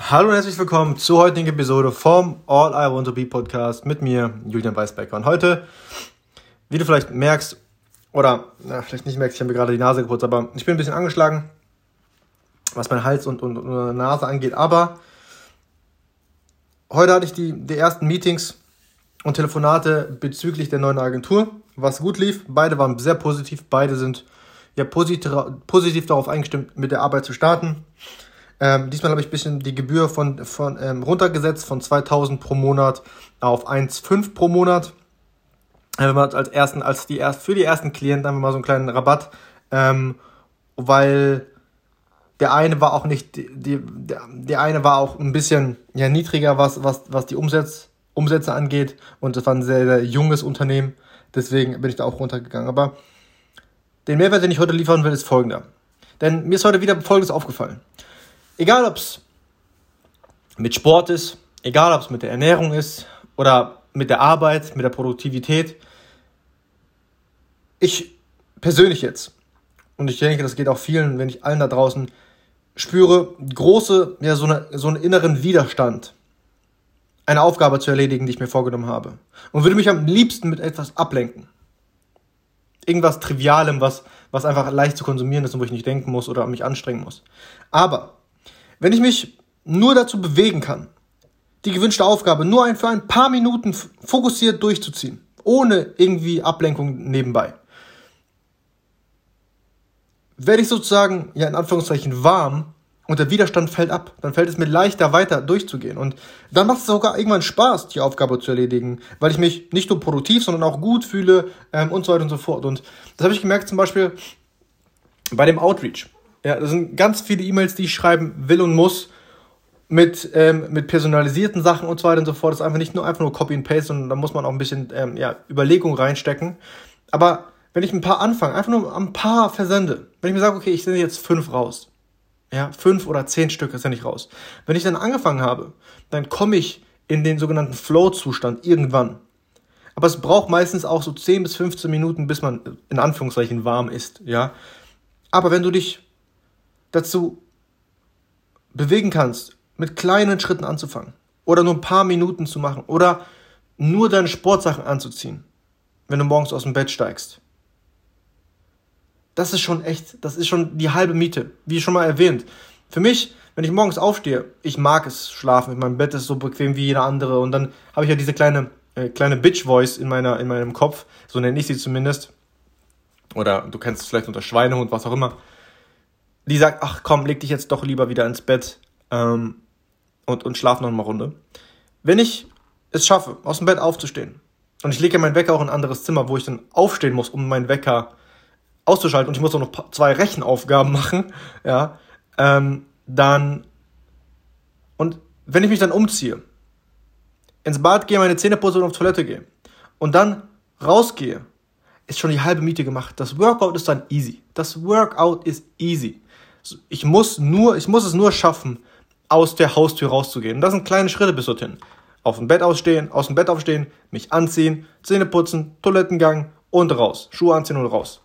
Hallo und herzlich willkommen zur heutigen Episode vom All I Want to Be Podcast mit mir, Julian Weisbecker. Und heute, wie du vielleicht merkst, oder na, vielleicht nicht merkst, ich habe mir gerade die Nase geputzt, aber ich bin ein bisschen angeschlagen, was mein Hals und, und, und Nase angeht. Aber heute hatte ich die, die ersten Meetings und Telefonate bezüglich der neuen Agentur, was gut lief. Beide waren sehr positiv, beide sind ja positiv, positiv darauf eingestimmt, mit der Arbeit zu starten. Ähm, diesmal habe ich ein bisschen die Gebühr von, von ähm, runtergesetzt von 2000 pro Monat auf 1,5 pro Monat. Wenn man als ersten, als die erst, für die ersten Klienten wir mal so einen kleinen Rabatt, ähm, weil der eine war auch nicht, die, der, der eine war auch ein bisschen ja, niedriger, was, was, was die Umsätze, Umsätze angeht. Und das war ein sehr, sehr junges Unternehmen. Deswegen bin ich da auch runtergegangen. Aber den Mehrwert, den ich heute liefern will, ist folgender. Denn mir ist heute wieder Folgendes aufgefallen. Egal ob es mit Sport ist, egal ob es mit der Ernährung ist oder mit der Arbeit, mit der Produktivität. Ich persönlich jetzt, und ich denke, das geht auch vielen, wenn ich allen da draußen spüre, große, ja, so, eine, so einen inneren Widerstand, eine Aufgabe zu erledigen, die ich mir vorgenommen habe. Und würde mich am liebsten mit etwas ablenken. Irgendwas Trivialem, was, was einfach leicht zu konsumieren ist und wo ich nicht denken muss oder mich anstrengen muss. Aber wenn ich mich nur dazu bewegen kann, die gewünschte Aufgabe nur ein, für ein paar Minuten fokussiert durchzuziehen, ohne irgendwie Ablenkung nebenbei, werde ich sozusagen, ja in Anführungszeichen, warm und der Widerstand fällt ab. Dann fällt es mir leichter, weiter durchzugehen. Und dann macht es sogar irgendwann Spaß, die Aufgabe zu erledigen, weil ich mich nicht nur produktiv, sondern auch gut fühle ähm, und so weiter und so fort. Und das habe ich gemerkt zum Beispiel bei dem Outreach. Ja, das sind ganz viele E-Mails, die ich schreiben will und muss mit, ähm, mit personalisierten Sachen und so weiter und so fort. Das ist einfach nicht nur einfach nur Copy and Paste, sondern da muss man auch ein bisschen ähm, ja, Überlegung reinstecken. Aber wenn ich ein paar anfange, einfach nur ein paar versende, wenn ich mir sage, okay, ich sende jetzt fünf raus, ja, fünf oder zehn Stück sende ich raus. Wenn ich dann angefangen habe, dann komme ich in den sogenannten Flow-Zustand irgendwann. Aber es braucht meistens auch so 10 bis 15 Minuten, bis man in Anführungszeichen warm ist, ja. Aber wenn du dich dazu bewegen kannst, mit kleinen Schritten anzufangen oder nur ein paar Minuten zu machen oder nur deine Sportsachen anzuziehen, wenn du morgens aus dem Bett steigst. Das ist schon echt, das ist schon die halbe Miete, wie schon mal erwähnt. Für mich, wenn ich morgens aufstehe, ich mag es schlafen, mein Bett ist so bequem wie jeder andere und dann habe ich ja diese kleine äh, kleine Bitch Voice in meiner in meinem Kopf, so nenne ich sie zumindest. Oder du kennst es vielleicht unter Schweinehund, was auch immer die sagt, ach komm, leg dich jetzt doch lieber wieder ins Bett ähm, und, und schlaf noch eine Runde. Wenn ich es schaffe, aus dem Bett aufzustehen, und ich lege ja meinen Wecker auch in ein anderes Zimmer, wo ich dann aufstehen muss, um meinen Wecker auszuschalten, und ich muss auch noch zwei Rechenaufgaben machen, ja, ähm, dann, und wenn ich mich dann umziehe, ins Bad gehe, meine Zähne putze und auf Toilette gehe, und dann rausgehe, ist schon die halbe Miete gemacht. Das Workout ist dann easy. Das Workout ist easy. Ich muss nur, ich muss es nur schaffen, aus der Haustür rauszugehen. Und das sind kleine Schritte bis dorthin. Auf dem Bett ausstehen, aus dem Bett aufstehen, mich anziehen, Zähne putzen, Toilettengang und raus. Schuhe anziehen und raus.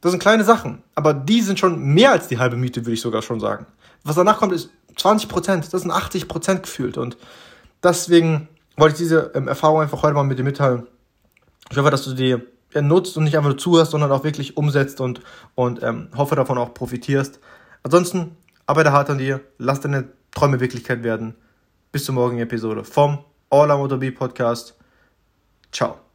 Das sind kleine Sachen, aber die sind schon mehr als die halbe Miete, würde ich sogar schon sagen. Was danach kommt, ist 20 Prozent. Das sind 80 Prozent gefühlt. Und deswegen wollte ich diese ähm, Erfahrung einfach heute mal mit dir mitteilen. Ich hoffe, dass du die nutzt und nicht einfach nur zuhörst, sondern auch wirklich umsetzt und, und ähm, hoffe davon auch profitierst. Ansonsten arbeite hart an dir, lass deine Träume Wirklichkeit werden. Bis zur morgigen Episode vom All to Be Podcast. Ciao.